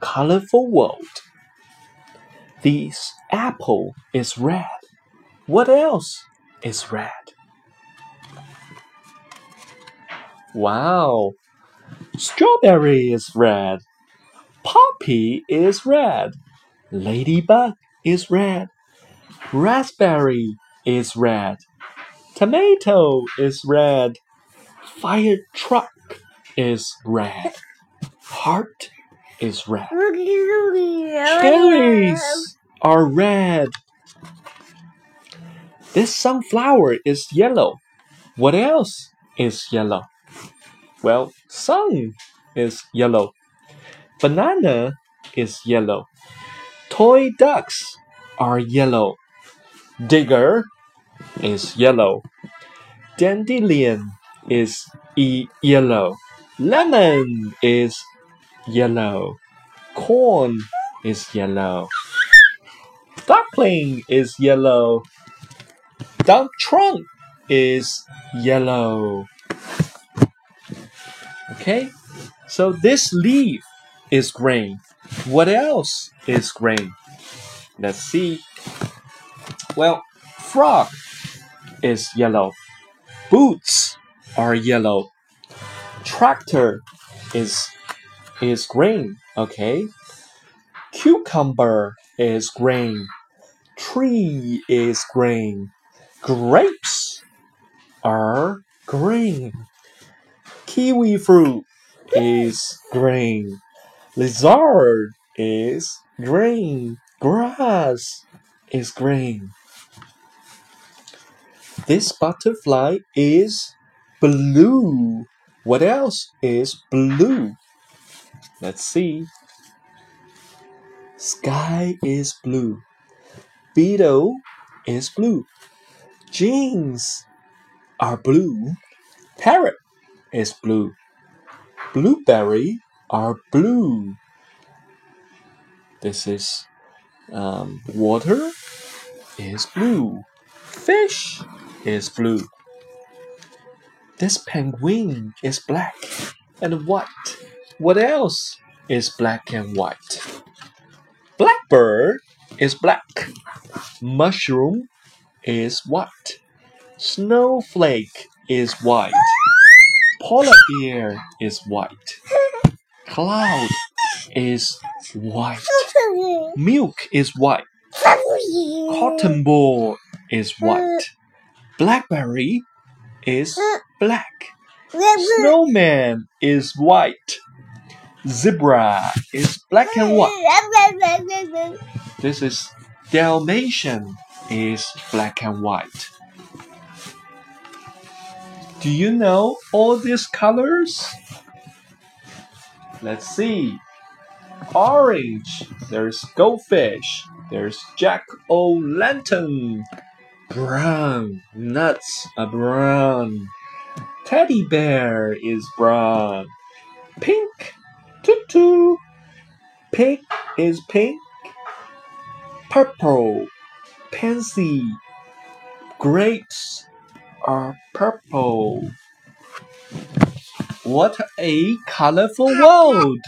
colorful world. This apple is red. What else is red? Wow. Strawberry is red. Poppy is red. Ladybug is red. Raspberry is red. Tomato is red. Fire truck is red. Heart is red. Cherries are red. This sunflower is yellow. What else is yellow? Well, sun is yellow. Banana is yellow. Toy ducks are yellow. Digger is yellow. Dandelion is e yellow. Lemon is yellow. Corn is yellow. Duckling is yellow. Duck trunk is yellow. Okay, so this leaf is green. What else is green? Let's see. Well, frog is yellow. Boots are yellow. Tractor is is green. Okay. Cucumber is green. Tree is green. Grapes are green. Kiwi fruit is green. Lizard is green. Grass is green. This butterfly is blue. What else is blue? Let's see. Sky is blue. Beetle is blue. Jeans are blue. Parrot is blue. Blueberry are blue. This is um, water is blue. Fish is blue. This penguin is black and white. What else is black and white? Blackbird is black. Mushroom is white. Snowflake is white. Polar bear is white. Cloud is white. Milk is white. Cotton ball is white. Blackberry is black. Snowman is white. Zebra is black and white. This is Dalmatian is black and white. Do you know all these colors? Let's see. Orange, there's goldfish, there's jack o' lantern. Brown, nuts are brown. Teddy bear is brown. Pink, tutu. Pink is pink. Purple, pansy. Grapes are purple. What a colorful world!